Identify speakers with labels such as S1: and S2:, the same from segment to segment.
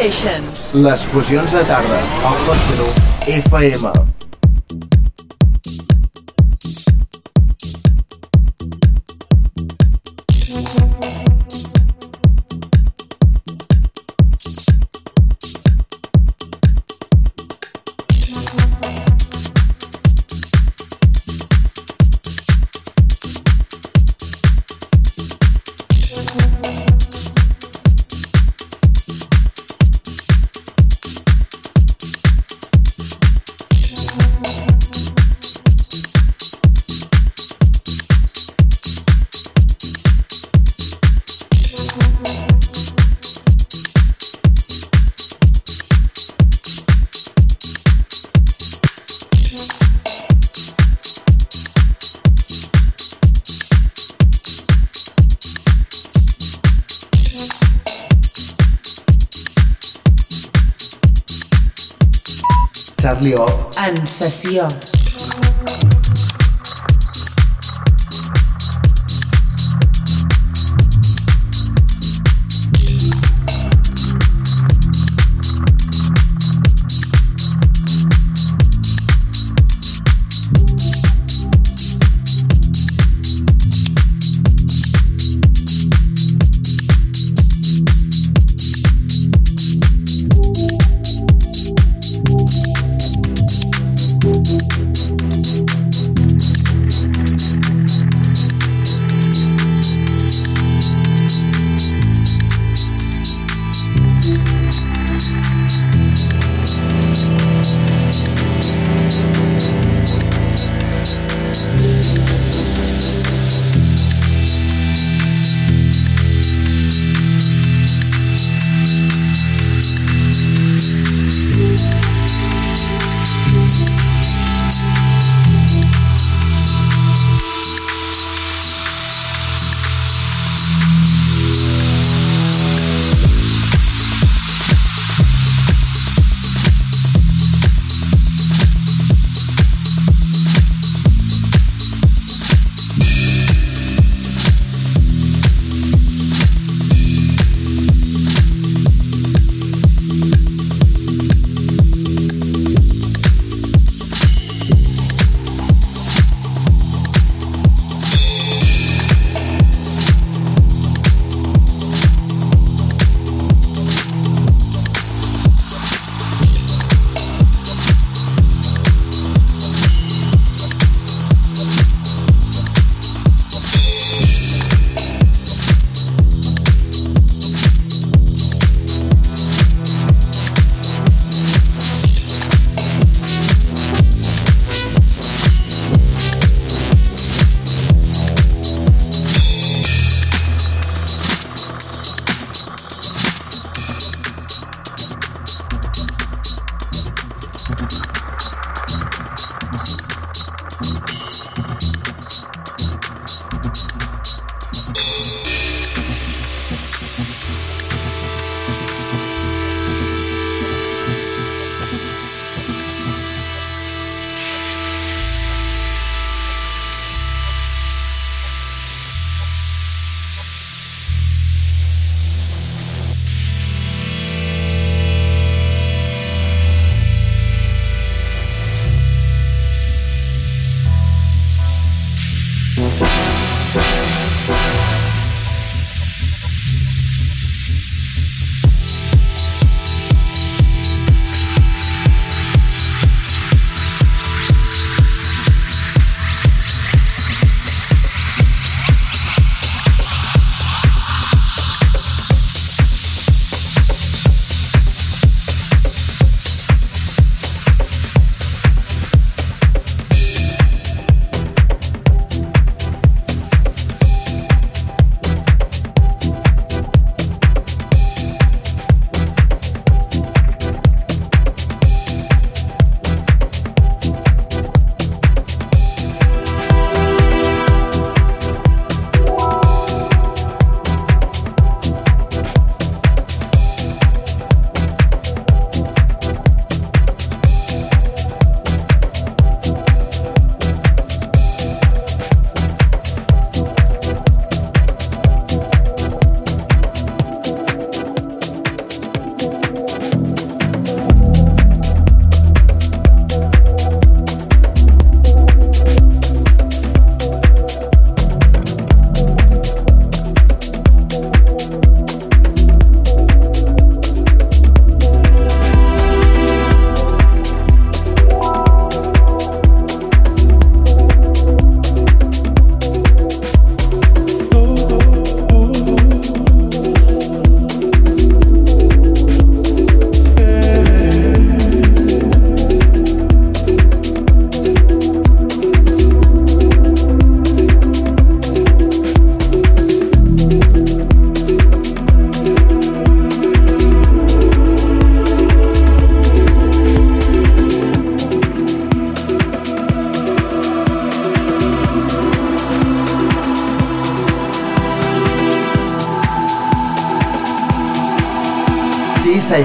S1: Les fusions de tarda, al Hot FM.
S2: En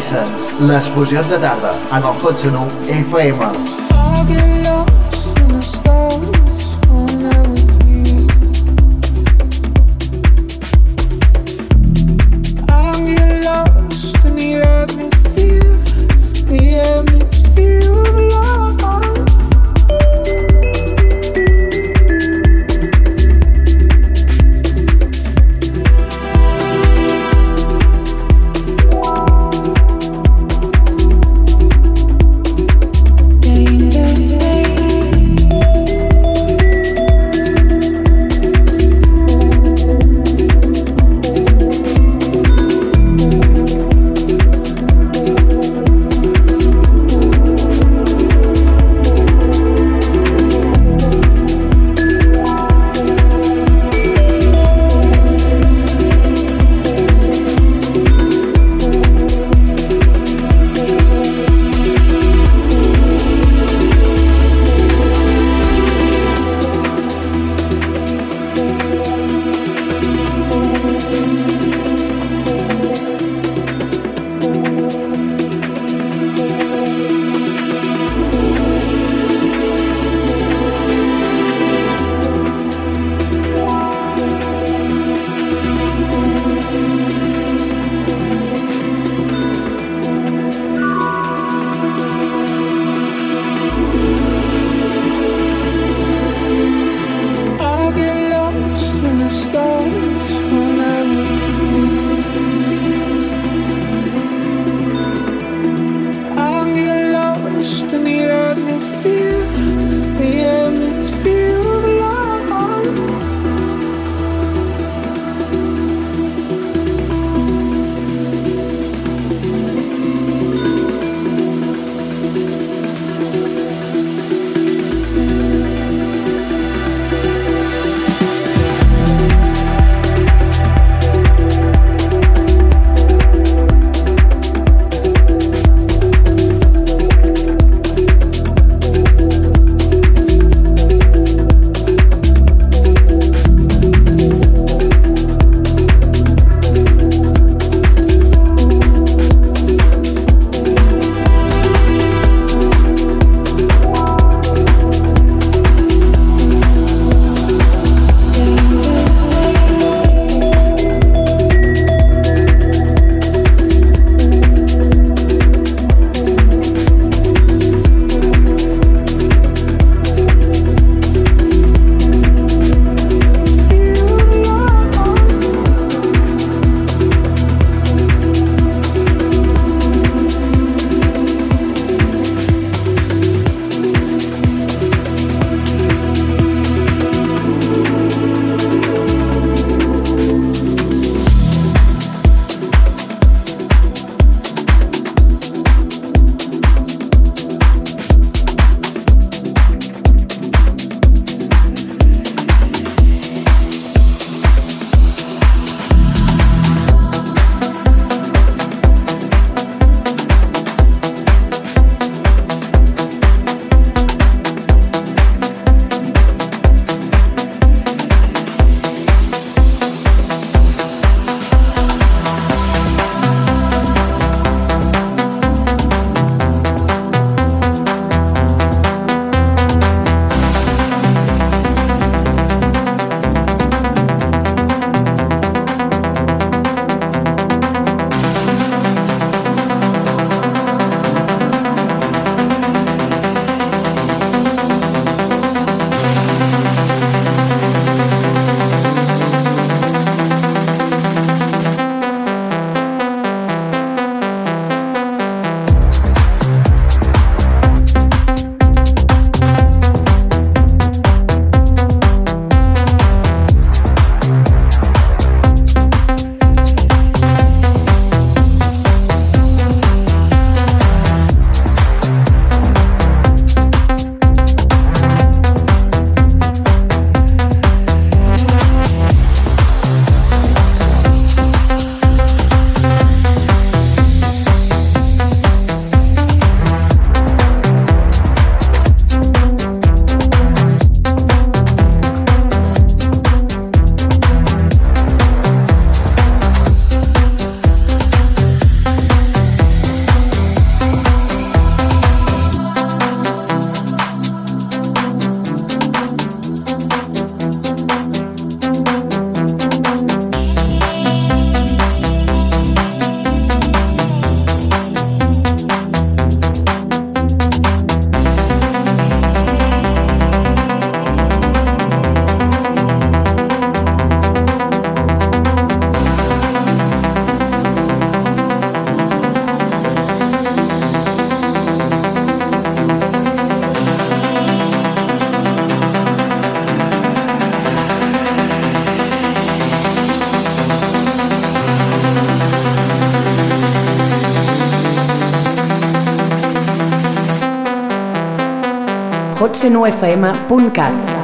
S2: sessió.
S3: B-Sessions, les fusions de tarda, en el cotxe nu FM.
S1: fotsenufm.cat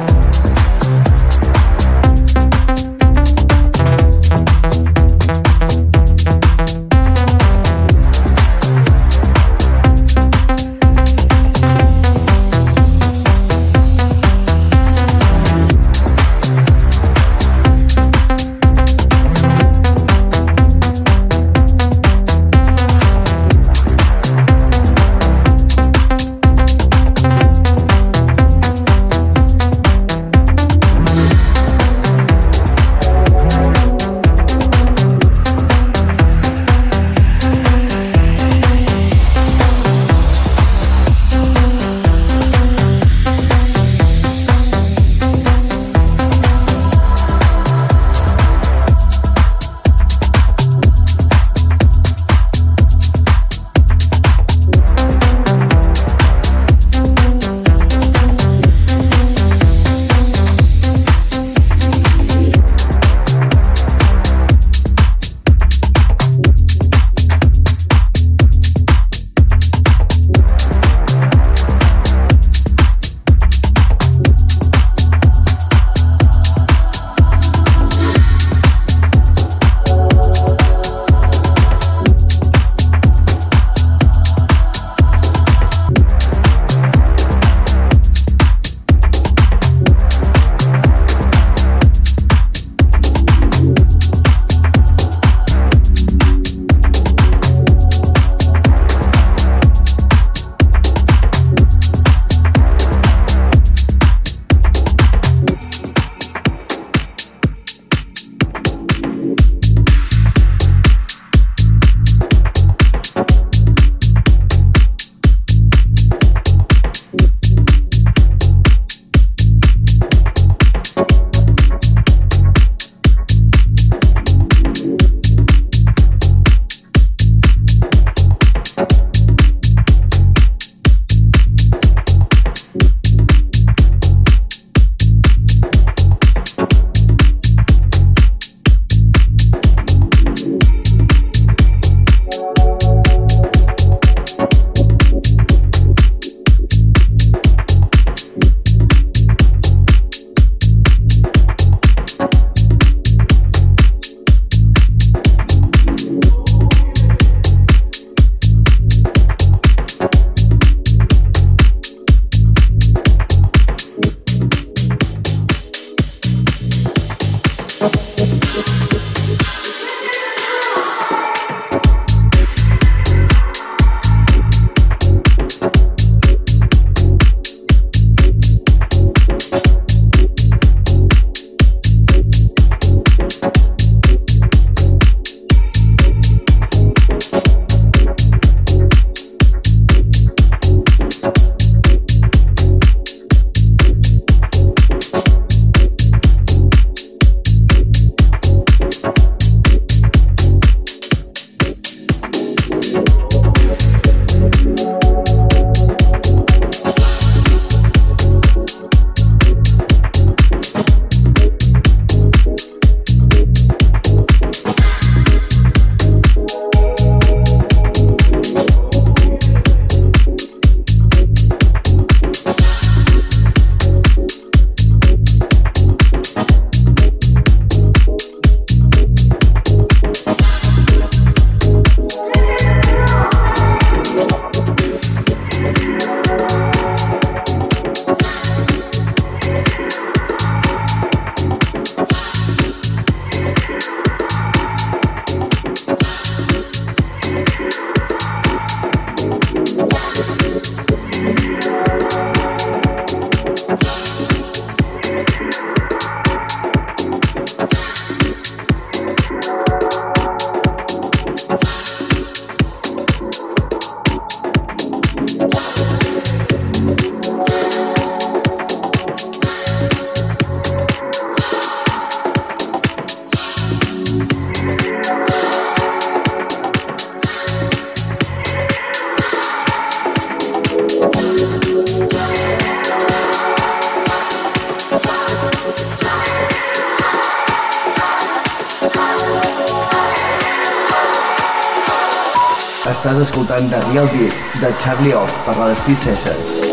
S1: Charlie Off per la Destí Sessions.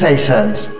S4: sensations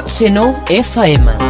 S2: Pot ser nou FM.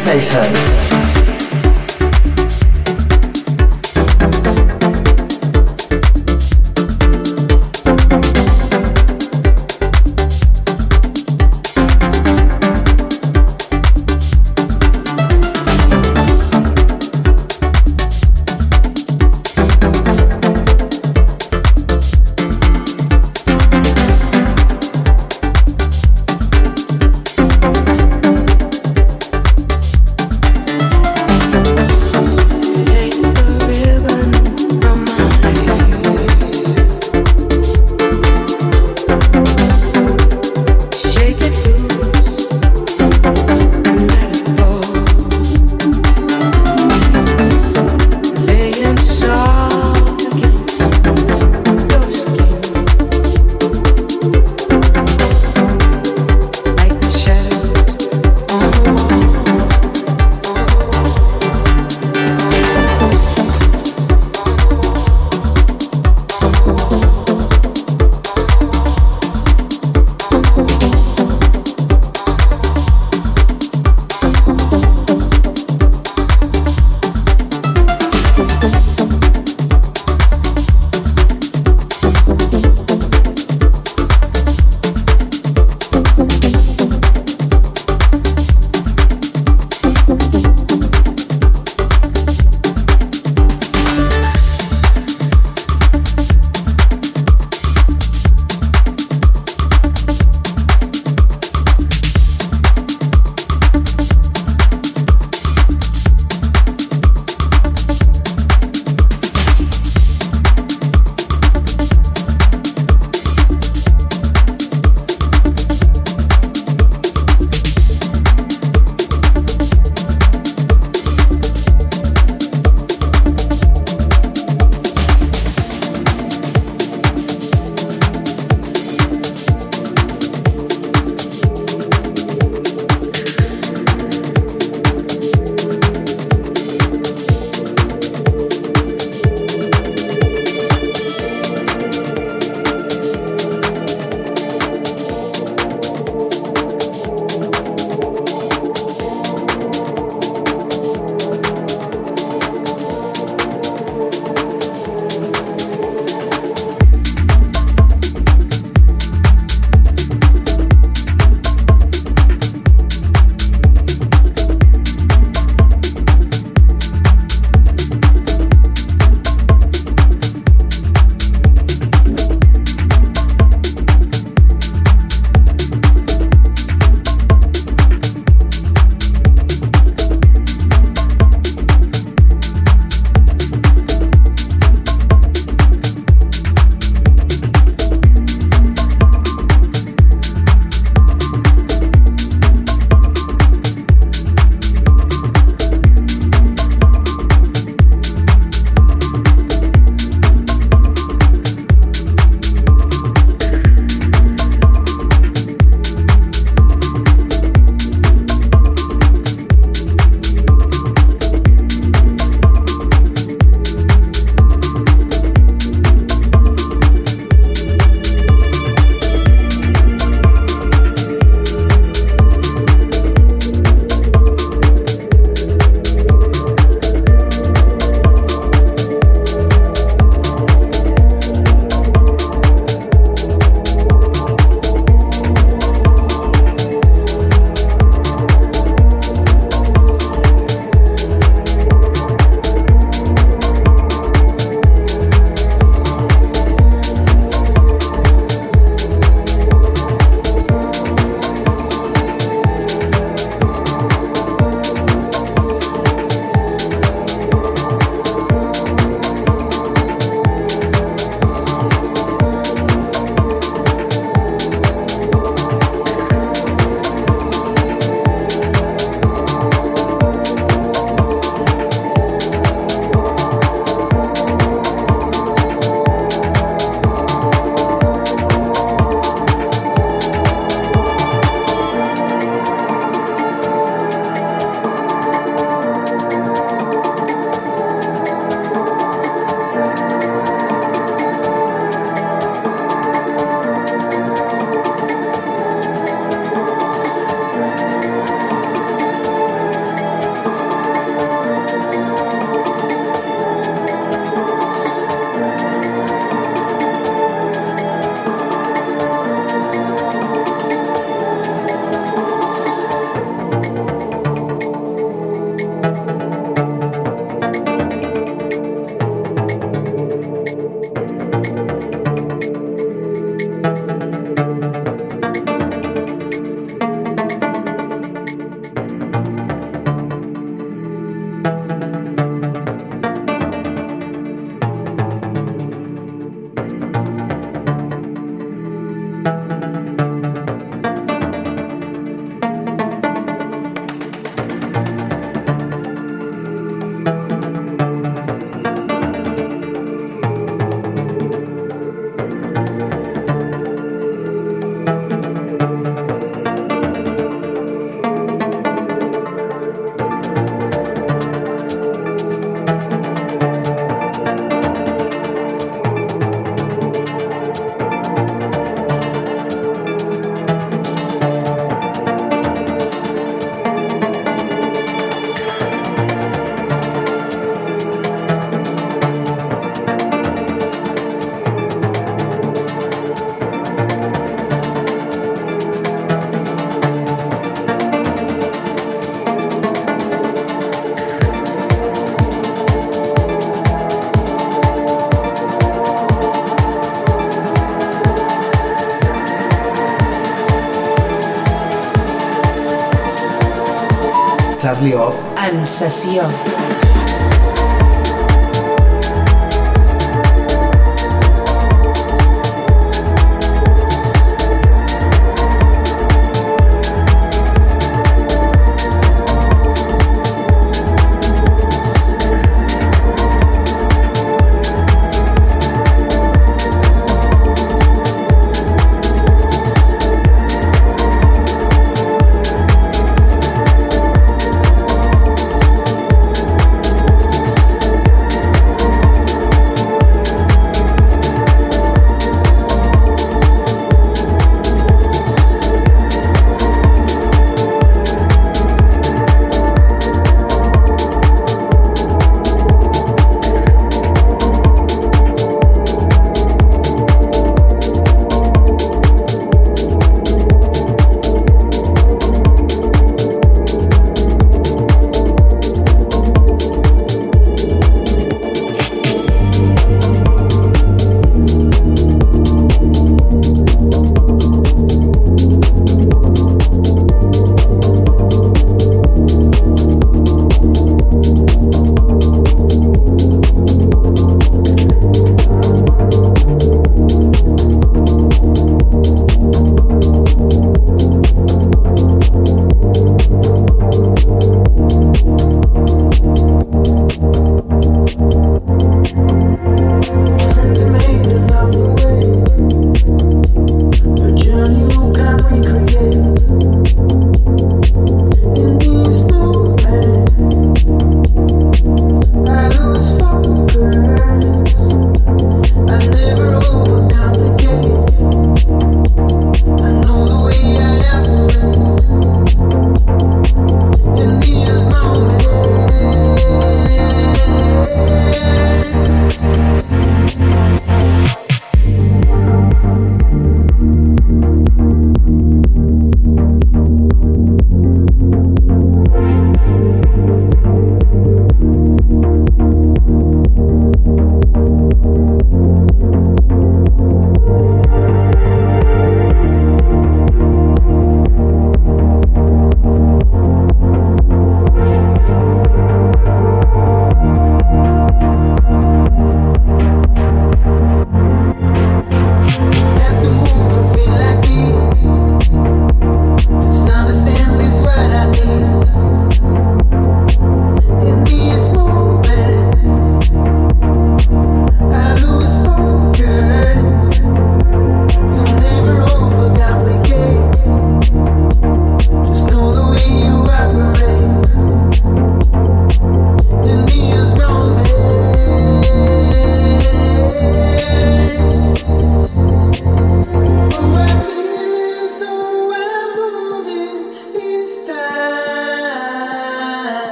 S2: sensations.
S5: Charlie Off.
S3: En sessió.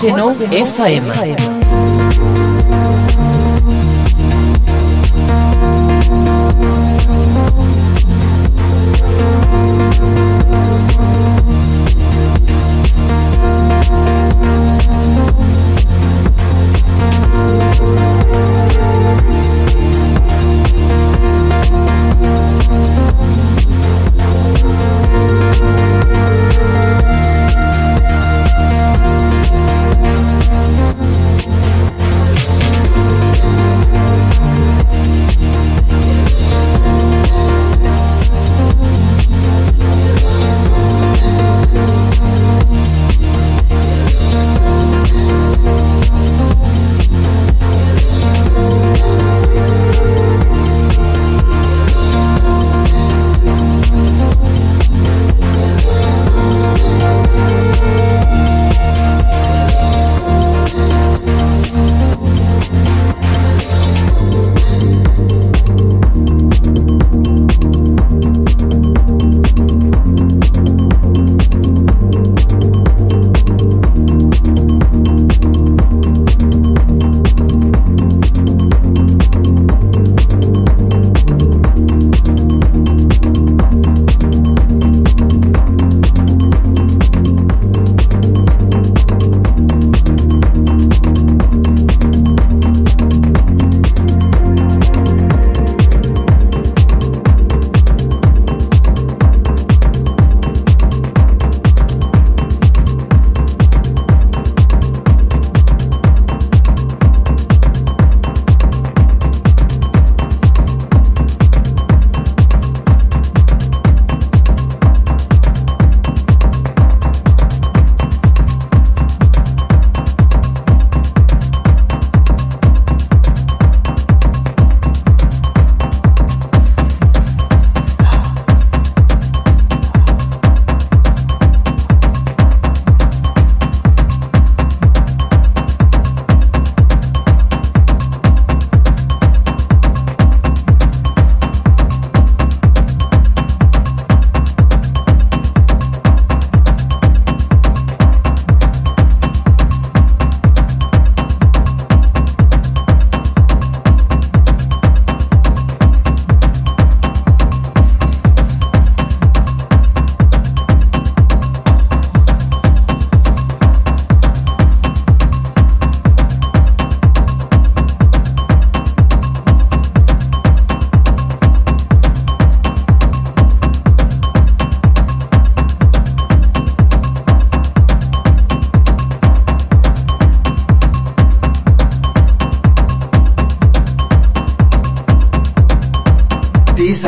S3: Codicenow FM. FM.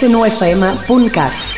S2: cfm.cat